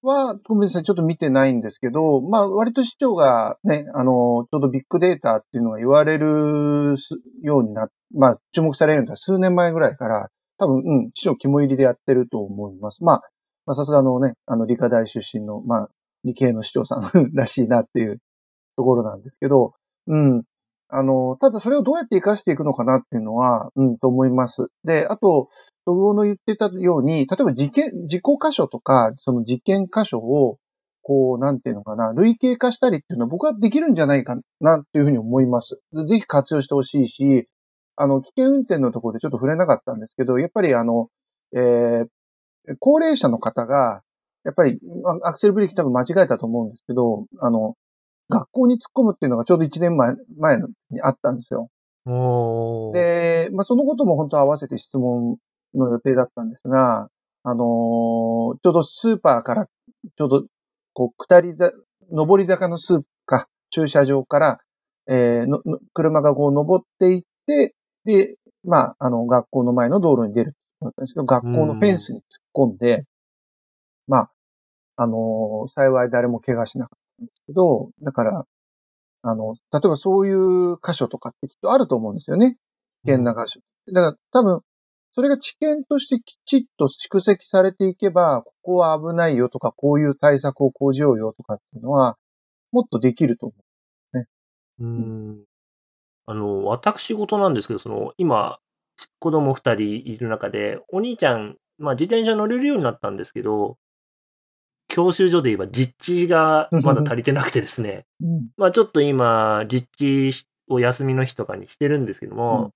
は、ごめんなさい、ちょっと見てないんですけど、まあ、割と市長がね、あの、ちょうどビッグデータっていうのが言われるすようになっまあ、注目されるのは数年前ぐらいから、多分、うん、市長肝入りでやってると思います。まあ、まあ、さすがのね、あの、理科大出身の、まあ、理系の市長さんらしいなっていうところなんですけど、うん。あの、ただそれをどうやって活かしていくのかなっていうのは、うん、と思います。で、あと、トグオの言ってたように、例えば事件、事故箇所とか、その事件箇所を、こう、なんていうのかな、類型化したりっていうのは僕はできるんじゃないかなっていうふうに思います。ぜひ活用してほしいし、あの、危険運転のところでちょっと触れなかったんですけど、やっぱりあの、えー、高齢者の方が、やっぱり、あアクセルブレーキ多分間違えたと思うんですけど、あの、学校に突っ込むっていうのがちょうど1年前、前にあったんですよ。で、まあ、そのことも本当は合わせて質問の予定だったんですが、あのーちょうどスーパーから、ちょうど、こう、下りざ、上り坂のスーパーか、駐車場から、えーの、の車がこう登っていって、で、まあ、あの、学校の前の道路に出るだったんですけど、学校のフェンスに突っ込んで、まあ、あのー幸い誰も怪我しなかったんですけど、だから、あの、例えばそういう箇所とかってきっとあると思うんですよね。危険な箇所。だから多分、それが知見としてきちっと蓄積されていけば、ここは危ないよとか、こういう対策を講じようよとかっていうのは、もっとできると思うん。あの、私事なんですけど、その、今、子供二人いる中で、お兄ちゃん、まあ自転車乗れるようになったんですけど、教習所で言えば実地がまだ足りてなくてですね、う。うん。まあちょっと今、実地を休みの日とかにしてるんですけども、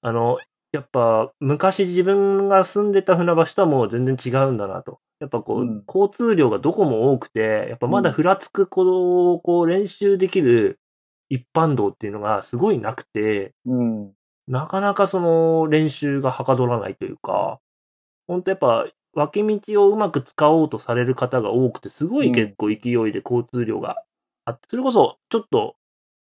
あの、やっぱ昔自分が住んでた船橋とはもう全然違うんだなと。やっぱこう、うん交通量がどこも多くて、やっぱまだふらつくこう、こう練習できる一般道っていうのがすごいなくて、うん。なかなかその練習がはかどらないというか、本当やっぱ脇道をうまく使おうとされる方が多くて、すごい結構勢いで交通量があって、それこそちょっと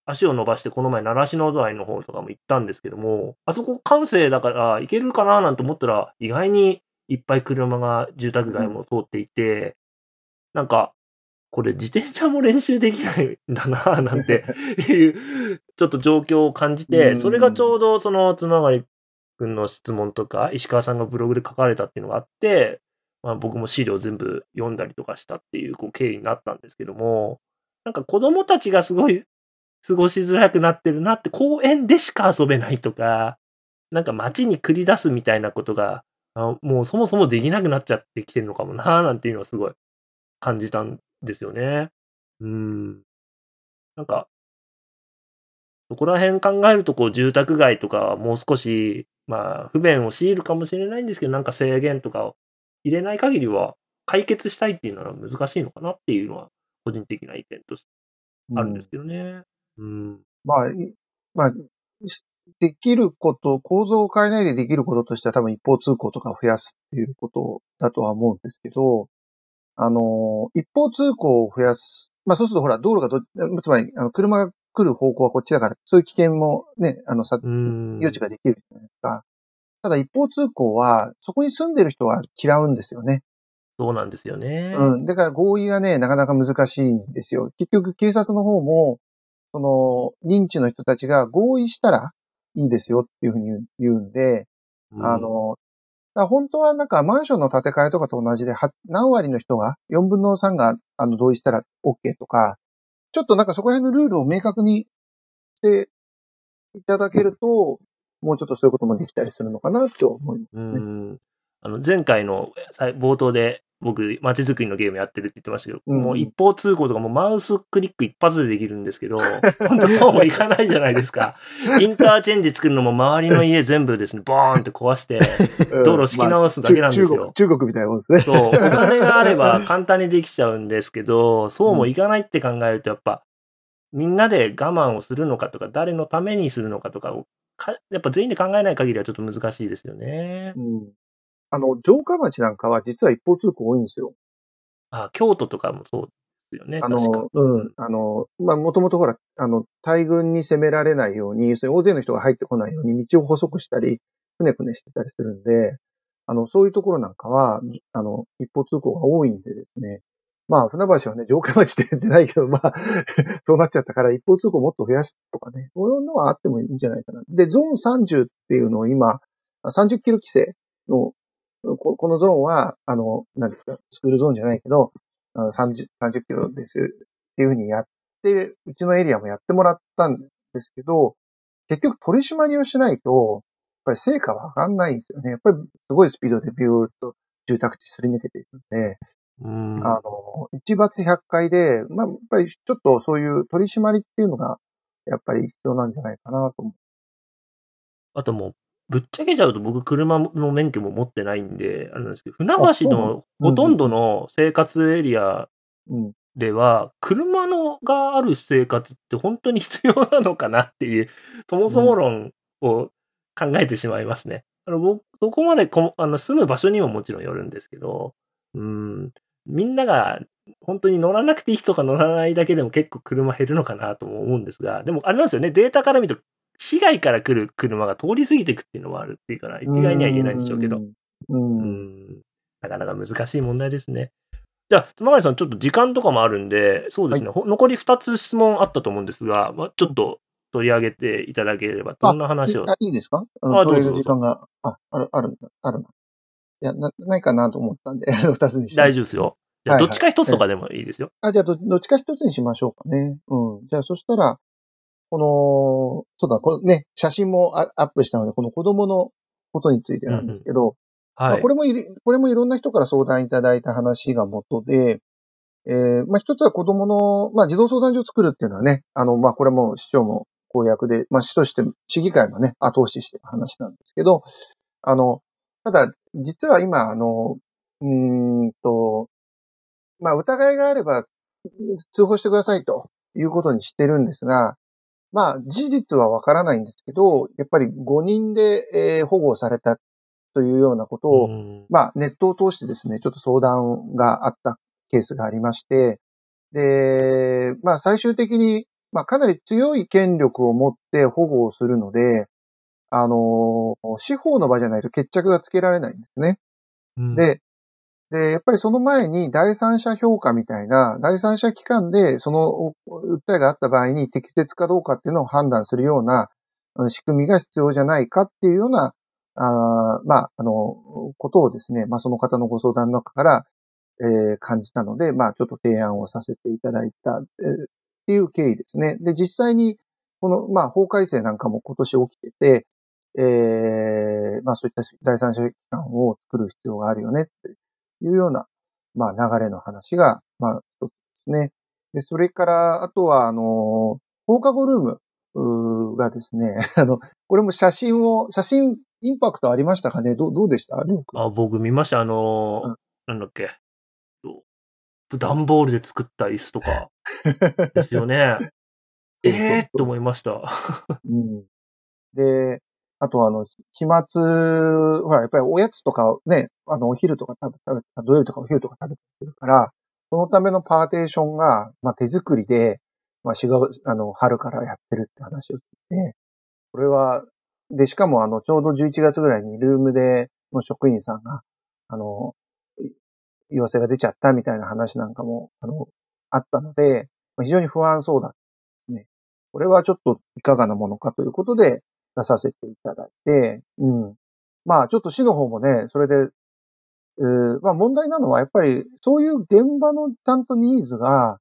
足を伸ばしてこの前習志野台の方とかも行ったんですけども、あそこ完成だから行けるかななんて思ったら、意外にいっぱい車が住宅街も通っていて、なんか、これ自転車も練習できないんだななんて *laughs* いう、ちょっと状況を感じて、うん。それがちょうどその、つまがりくんの質問とか、石川さんがブログで書かれたっていうのがあって、まあ僕も資料全部読んだりとかしたっていうこう経緯になったんですけども、なんか子供たちがすごい過ごしづらくなってるなって、公園でしか遊べないとか、なんか街に繰り出すみたいなことが、あもうそもそもできなくなっちゃってきてるのかもな、なんていうのはすごい感じたんですよね。うん。なんか、そこら辺考えると、こう、住宅街とかはもう少し、まあ、不便を強いるかもしれないんですけど、なんか制限とかを入れない限りは、解決したいっていうのは難しいのかなっていうのは、個人的な意見としてあるんですけどね。うん。まあ、いまあ、しできること、構造を変えないでできることとしては多分一方通行とかを増やすっていうことだとは思うんですけど、あの、一方通行を増やす。まあそうするとほら、道路がど、つまり、あの、車が来る方向はこっちだから、そういう危険もね、あの、さ、うん。予知ができるじゃないですか。ただ一方通行は、そこに住んでる人は嫌うんですよね。そうなんですよね。うん。だから合意がね、なかなか難しいんですよ。結局警察の方も、その、認知の人たちが合意したらいいですよっていうふうに言うんで、うんあ、の、だ本当はなんかマンションの建て替えとかと同じで、何割の人が、4分の3があの同意したら OK とか、ちょっとなんかそこら辺のルールを明確にしていただけると、もうちょっとそういうこともできたりするのかなって思います。うん。あの、前回の冒頭で僕、街づくりのゲームやってるって言ってましたけど、うんもう一方通行とかもうマウスクリック一発でできるんですけど、*laughs* 本当そうもいかないじゃないですか。*laughs* インターチェンジ作るのも周りの家全部ですね、ボーンって壊して、道路敷き直すだけなんですよまあ中国、中国みたいなもんですね。そう、お金があれば *laughs* 簡単にできちゃうんですけど、そうもいかないって考えると、やっぱ、みんなで我慢をするのかとか、誰のためにするのかとかをか、やっぱ全員で考えない限りはちょっと難しいですよね。うん。あの、城下町なんかは実は一方通行多いんですよ。あ、京都とかもそうですよね。あの、うん。あの、まあ、もともとほら、あの、大軍に攻められないように、要するに大勢の人が入ってこないように道を細くしたり、くねくねしてたりするんで、あの、そういうところなんかは、あの、一方通行が多いんでですね。まあ、船橋はね、城下町ってじゃないけど、まあ、*laughs* そうなっちゃったから、一方通行もっと増やすとかね、そういうのはあってもいいんじゃないかな。で、ゾーン30っていうのを今、30キロ規制の、ここのゾーンは、あの、何ですか、スクールゾーンじゃないけど、あの30、30キロですっていうふうにやって、うちのエリアもやってもらったんですけど、結局取り締まりをしないと、やっぱり成果は上がんないんですよね。やっぱりすごいスピードでビューッと住宅地すり抜けていくんで、うん。あの、一罰百回で、まあ、やっぱりちょっとそういう取り締まりっていうのが、やっぱり必要なんじゃないかなと思あともう、ぶっちゃけちゃうと僕車の免許も持ってないんで、あれなんですけど、船橋のの？ほとんどの生活エリア。では、車のがある生活って本当に必要なのかなっていう、*laughs* そもそも論を考えてしまいますね。あの僕そこまでこあの住む場所にももちろんよるんですけど、うん、みんなが本当に乗らなくていい人が乗らないだけでも結構車減るのかなとも思うんですが、でもあれなんですよね、データから見ると、市外から来る車が通り過ぎていくっていうのもあるっていうから、一概には言えないんでしょうけど、うん。ううん。ん、なかなか難しい問題ですね。じゃあ、熊谷さん、ちょっと時間とかもあるんで、そうですね、ほ残り2つ質問あったと思うんですが、まあ、ちょっと取り上げていただければ、どんな話を。あ、いいですか？あどうぞる時間が、あ、ある、ある、あるな。いや、な、ないかなと思ったんで、*laughs* 二つにして。大丈夫ですよ。じゃあ、はいはいどっちか一つとかでもいいですよ。あ、じゃあど、どっちか一つにしましょうかね。うん。じゃあ、そしたら、この、そうだ、このね、写真もアアップしたので、この子供のことについてなんですけど、まはいあこ。れもこれもいろんな人から相談いただいた話が元で、えー、まあ、一つは子供の、まあ、児童相談所を作るっていうのはね、あの、まあ、これも市長も公約で、まあ、市として、市議会もね、後押ししてる話なんですけど、あの、ただ、実は今、あの、うーんと、まあ、疑いがあれば、通報してくださいということにしてるんですが、まあ、事実はわからないんですけど、やっぱり5人で、えー保護されたというようなことを、うんまあ、ネットを通してですね、ちょっと相談があったケースがありまして、で、まあ、最終的に、まあ、かなり強い権力を持って保護をするので、あの、司法の場じゃないと決着がつけられないんですね。うんで、で、やっぱりその前に第三者評価みたいな、第三者機関でその訴えがあった場合に適切かどうかっていうのを判断するような仕組みが必要じゃないかっていうような、あまあ、あの、ことをですね、まあその方のご相談の中から、えー感じたので、まあちょっと提案をさせていただいた、えーっていう経緯ですね。で、実際に、この、まあ法改正なんかも今年起きてて、えーまあそういった第三者機関を作る必要があるよねっていうような、まあ流れの話が、まあ一つですね。で、それから、あとは、あの、放課後ルームがですね、*laughs* あの、これも写真を、写真、インパクトありましたかね？どうどうでした？あ、僕見ました。あのーうんなんだっけ？段ボールで作った椅子とか *laughs* ですよね。ええー、と思いました。*laughs* うん。で、あとあの、期末、ほら、やっぱりおやつとかね、あの、お昼とか食べ、食べ、土曜日とかお昼とか食べてるから、そのためのパーテーションが、まあ手作りで、まあ4月、あの、春からやってるって話を聞いて、これは、で、しかもあの、ちょうど11月ぐらいにルームでの職員さんが、あの、陽性が出ちゃったみたいな話なんかも、あの、あったので、まあ非常に不安そうだね。これはちょっといかがなものかということで出させていただいて、うん。まあちょっと市の方もね、それで、えーまあ問題なのはやっぱりそういう現場のちゃんとニーズが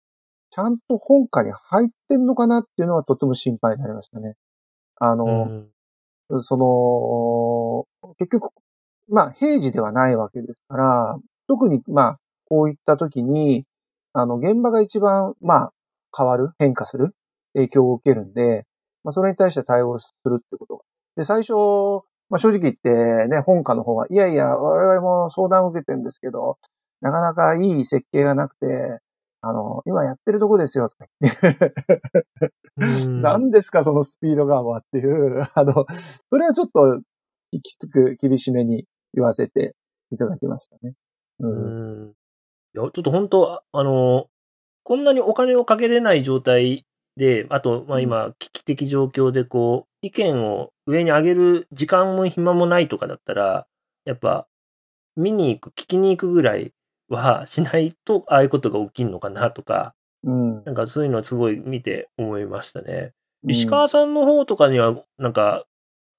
ちゃんと本家に入ってんのかなっていうのはとても心配になりましたね。あの、うんその、結局、まあ、平時ではないわけですから、特に、まあ、こういった時に、あの、現場が一番、まあ、変わる、変化する、影響を受けるんで、まあ、それに対して対応するってこと。で、最初、まあ、正直言ってね、本家の方は、いやいや、我々も相談を受けてるんですけど、なかなかいい設計がなくて、あの、今やってるとこですよ、とか言って。うん *laughs* 何ですか、そのスピード感はっていう、*laughs* あの、それはちょっと、きつく厳しめに言わせていただきましたね。う。うんん。いや、ちょっと本当、ああの、こんなにお金をかけれない状態で、あと、まあ今、危機的状況でこう、意見を上に上げる時間も暇もないとかだったら、やっぱ、見に行く、聞きに行くぐらいはしないと、ああいうことが起きるのかなとか、うん。なんかそういうのはすごい見て思いましたね。石川さんの方とかには、なんか、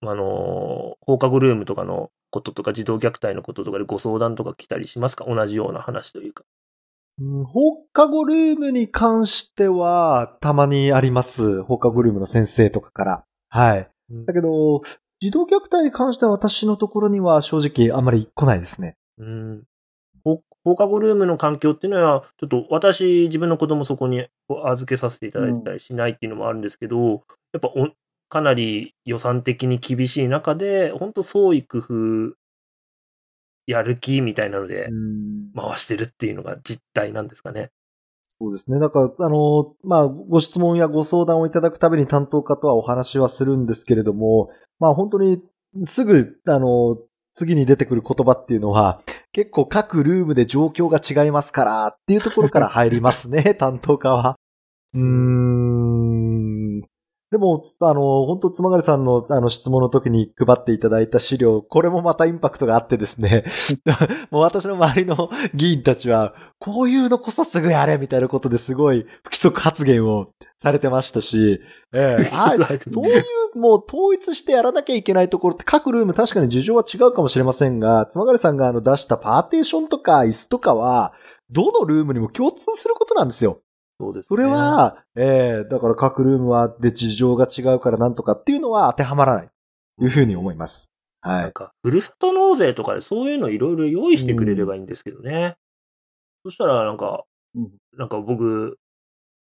あの、放課後ルームとかのこととか、児童虐待のこととかでご相談とか来たりしますか？同じような話というか。うん放課後ルームに関しては、たまにあります。放課後ルームの先生とかから。はい。だけど、児童虐待に関しては私のところには正直あんまり来ないですね。うん。ほ放課後ルームの環境っていうのは、ちょっと私、自分の子供そこに預けさせていただいてたりしないっていうのもあるんですけど、やっぱおかなり予算的に厳しい中で、本当創意工夫、やる気みたいなのでうん回してるっていうのが実態なんですかね。そうですね。だから、あの、まあ、ご質問やご相談をいただくたびに担当家とはお話はするんですけれども、まあ本当にすぐ、あの、次に出てくる言葉っていうのは、結構各ルームで状況が違いますからっていうところから入りますね、*laughs* 担当家は。*laughs* うーん。でも、あの、本当つまがりさんのあの質問の時に配っていただいた資料、これもまたインパクトがあってですね、*laughs* もう私の周りの議員たちは、こういうのこそすぐやれみたいなことですごい不規則発言をされてましたし、ええ *laughs* あそういう、もう統一してやらなきゃいけないところって各ルーム確かに事情は違うかもしれませんが、つまがりさんがあの出したパーテーションとか椅子とかは、どのルームにも共通することなんですよ。そうですね。それは、ええだから各ルームはで事情が違うからなんとかっていうのは当てはまらない。というふうに思います。はい。なんか、ふるさと納税とかでそういうのいろいろ用意してくれればいいんですけどね。そしたら、なんか、うんなんか僕、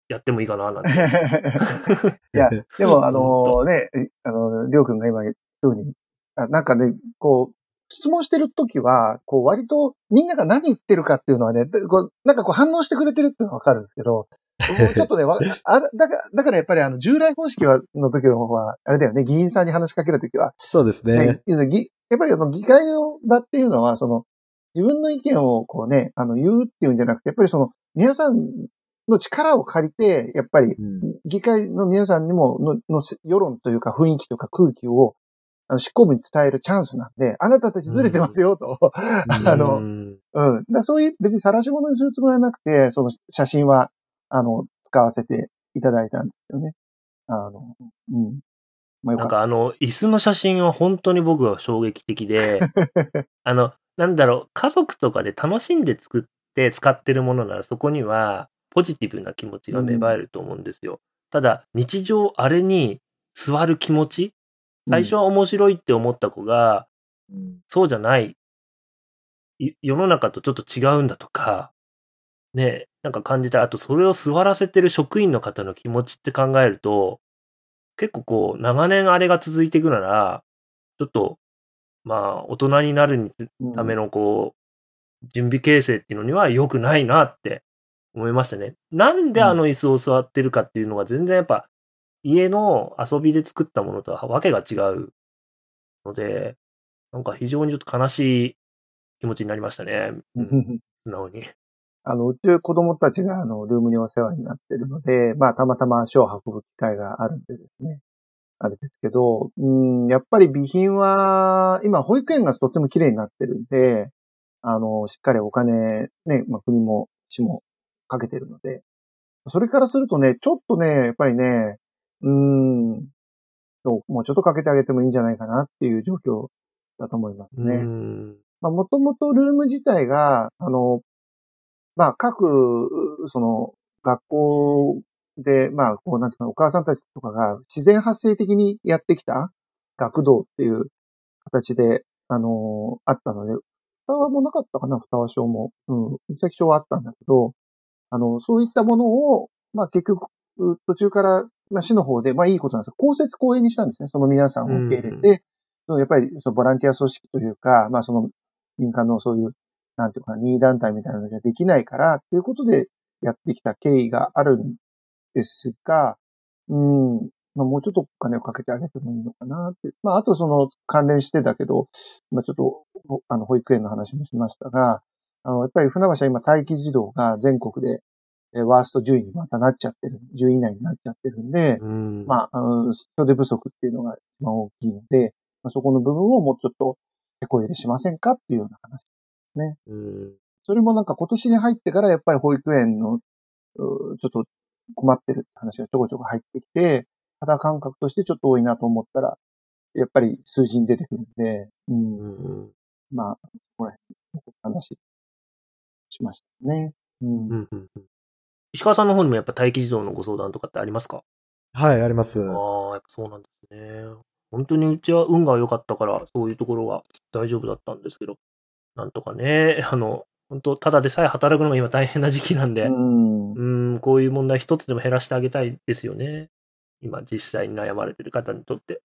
やってもいいかな、なんて。*laughs* いや、でも、あのね、あの、りょうくんが今言ったように、あなんかね、こう、質問してるときは、こう、割とみんなが何言ってるかっていうのはね、でこうなんかこう反応してくれてるっていうのはわかるんですけど、も *laughs* うちょっとね、わあだから、だからやっぱりあの、従来方式は、の時の方は、あれだよね、議員さんに話しかけるときは、そうですね。ね、要するにぎやっぱりあの、議会の場っていうのは、その、自分の意見をこうね、あの、言うっていうんじゃなくて、やっぱりその、皆さんの力を借りて、やっぱり、うん議会の皆さんにもの、の世論というか雰囲気とか空気を、あの、執行部に伝えるチャンスなんで、あなたたちずれてますよ、と。あのうんうん。だそういう、別に晒し物にするつもりはなくて、その写真は、あの、使わせていただいたんですよね。あの、うん。まあ。なんかあの、椅子の写真は本当に僕は衝撃的で、*laughs* あの、なんだろう、家族とかで楽しんで作って使ってるものならそこにはポジティブな気持ちが芽生えると思うんですよ。ただ、日常あれに座る気持ち最初は面白いって思った子が、うんそうじゃない、い世の中とちょっと違うんだとか、ね、なんか感じた。あと、それを座らせてる職員の方の気持ちって考えると、結構こう、長年あれが続いていくなら、ちょっと、まあ、大人になるにためのこう、準備形成っていうのには良くないなって思いましたね。なんであの椅子を座ってるかっていうのが全然やっぱ、家の遊びで作ったものとはわけが違うので、なんか非常にちょっと悲しい気持ちになりましたね。うん素直に。あの、うち子供たちが、あの、ルームにお世話になってるので、まあ、たまたま足を運ぶ機会があるんでですね。あれですけど、うん、やっぱり備品は、今、保育園がとっても綺麗になってるんで、あの、しっかりお金、ね、まあ、国も、市もかけてるので、それからするとね、ちょっとね、やっぱりね、うん、もうちょっとかけてあげてもいいんじゃないかなっていう状況だと思いますね。うん。まあ、もともとルーム自体が、あの、まあ、各、その、学校で、まあ、こう、なんていうか、お母さんたちとかが自然発生的にやってきた学童っていう形で、あの、あったので、双葉もなかったかな、双葉賞も。うん。三崎賞はあったんだけど、あの、そういったものを、まあ結局、途中から、まあ市の方で、まあいいことなんですが、公設公営にしたんですね。その皆さんを受け入れて、やっぱりそのボランティア組織というか、まあその民間のそういう、なんていうか、任意団体みたいなのじゃできないから、っていうことでやってきた経緯があるんですが、うん、まあ、もうちょっとお金をかけてあげてもいいのかなって。まあ、あとその関連してだけど、まあ、ちょっと、あの、保育園の話もしましたが、あの、やっぱり船橋は今待機児童が全国で、えワースト10位にまたなっちゃってる、10位以内になっちゃってるんで、うん、まあ、あの、人手不足っていうのが一番大きいので、まあ、そこの部分をもうちょっと手こ入れしませんかっていうような話ですね。うん、それもなんか今年に入ってからやっぱり保育園の、ちょっと困ってるって話がちょこちょこ入ってきて、肌感覚としてちょっと多いなと思ったら、やっぱり数字に出てくるんで、うん。うん、まあ、これ、話しましたね。うん。うんうん石川さんの方にもやっぱ待機児童のご相談とかってありますか？はい、あります。ああ、やっぱそうなんですね。本当にうちは運が良かったから、そういうところは大丈夫だったんですけど、なんとかね、*laughs* あの、本当ただでさえ働くのが今大変な時期なんで、うん、うんこういう問題一つでも減らしてあげたいですよね。今実際に悩まれてる方にとって。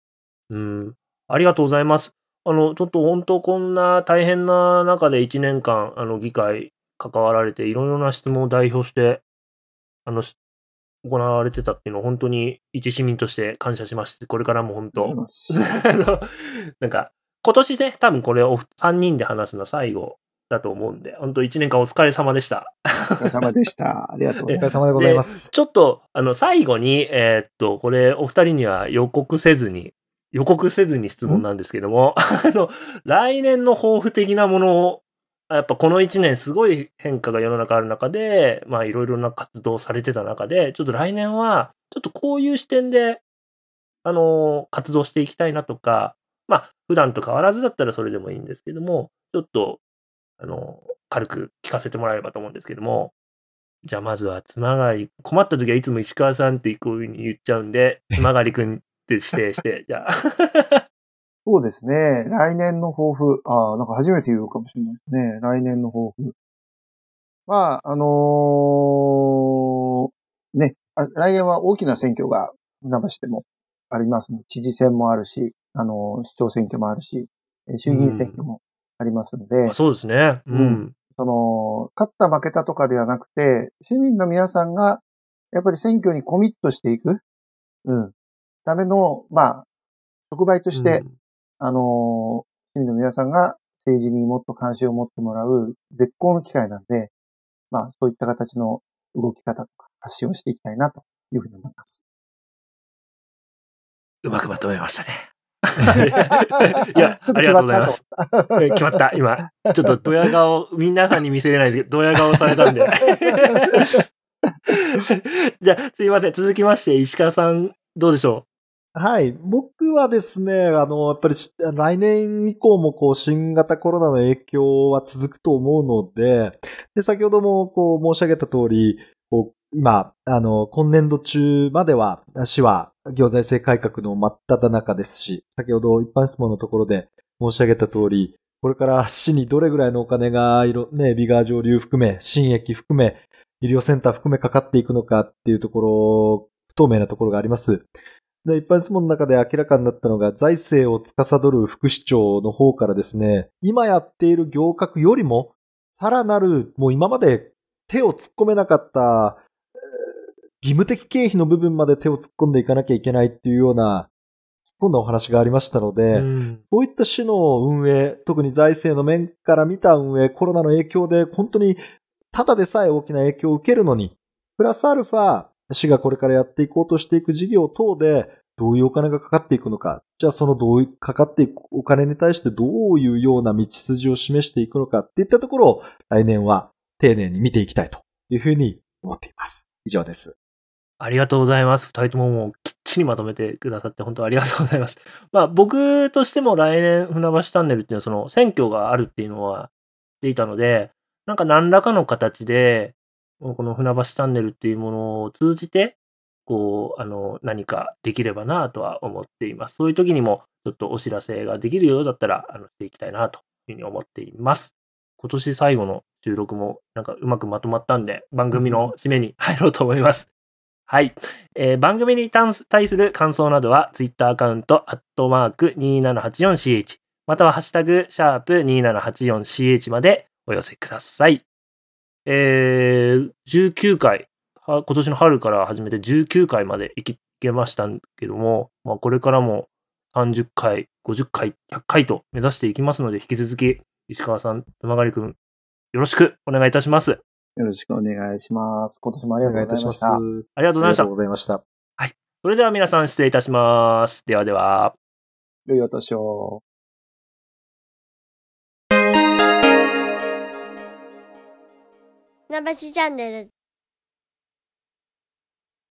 うん。ありがとうございます。あの、ちょっと本当こんな大変な中で1年間、あの、議会関わられて、いろいろな質問を代表して、あの、行われてたっていうのを本当に一市民として感謝しまして、これからも本当、*laughs* あの、なんか、今年ね、多分これを3人で話すのは最後だと思うんで、本当1年間お疲れ様でした。お疲れ様でした。ありがとうございます。お疲れ様でございます。ちょっと、あの、最後に、えー、っと、これ、お二人には予告せずに、予告せずに質問なんですけども、あの、来年の抱負的なものを、やっぱこの1年すごい変化が世の中ある中で、まあいろいろな活動されてた中で、ちょっと来年は、ちょっとこういう視点で、あの、活動していきたいなとか、まあ普段と変わらずだったらそれでもいいんですけども、ちょっとあの、軽く聞かせてもらえればと思うんですけども、じゃあまずは、つまがり、困った時はいつも石川さんってこういうふうに言っちゃうんで、つまがりくんって指定して、じゃあ。そうですね。来年の抱負。ああ、なんか初めて言うかもしれないですね。来年の抱負。まあ、あのー、ね来年は大きな選挙が船橋でもありますね。知事選もあるし、あのー、市長選挙もあるし、衆議院選挙もありますので。そうですね。うん。その、勝った負けたとかではなくて、市民の皆さんが、やっぱり選挙にコミットしていく、うん。ための、まあ、触媒として、うん、あの、市民の皆さんが政治にもっと関心を持ってもらう絶好の機会なんで、まあ、そういった形の動き方とか発信をしていきたいなというふうに思います。うまくまとめましたね。*laughs* いや、ありがとうございます。決まった、今。ちょっとドヤ顔、皆さんに見せれないで、ドヤ顔されたんで。*laughs* じゃあ、すいません。続きまして、石川さん、どうでしょう？はい。僕はですね、あの、やっぱり来年以降もこう、新型コロナの影響は続くと思うので、で、先ほどもこう、申し上げた通り、こう今、あの、今年度中までは、市は行財政改革の真っ只中ですし、先ほど一般質問のところで申し上げた通り、これから市にどれぐらいのお金が、いろね、ビガー上流含め、新駅含め、医療センター含めかかっていくのかっていうところ、不透明なところがあります。で一般質問の中で明らかになったのが、財政を司る副市長の方からですね、今やっている行革よりも、さらなる、もう今まで手を突っ込めなかった義務的経費の部分まで手を突っ込んでいかなきゃいけないっていうような、突っ込んだお話がありましたので、うん、こういった市の運営、特に財政の面から見た運営、コロナの影響で本当にただでさえ大きな影響を受けるのに、プラスアルファ、市がこれからやっていこうとしていく事業等で、どういうお金がかかっていくのか。じゃあそのどういう、かかっていくお金に対してどういうような道筋を示していくのかっていったところを来年は丁寧に見ていきたいというふうに思っています。以上です。ありがとうございます。二人とももうきっちりまとめてくださって本当ありがとうございます。*laughs* まあ僕としても来年船橋チャンネルっていうのはその選挙があるっていうのはしていたので、なんか何らかの形で、この船橋チャンネルっていうものを通じて、こう、あの、何かできればなとは思っています。そういう時にもちょっとお知らせができるようだったら、あの、していきたいなというふうに思っています。今年最後の収録もなんかうまくまとまったんで、番組の締めに入ろうと思います。*laughs* はい。えー番組に対する感想などは、ツイッターアカウント、アットマーク 2784CH、またはハッシュタグ、シャープ 2784CH までお寄せください。えー、19回、は今年の春から始めて19回まで行けましたけども、まあこれからも30回、50回、100回と目指していきますので、引き続き、石川さん、熊狩くん、よろしくお願いいたします。よろしくお願いします。今年もありおがとう。ございました。ありがとうございましたありがとう。ございました。それでは皆さん失礼いたします。ではでは。良いお年を。なばしチャンネル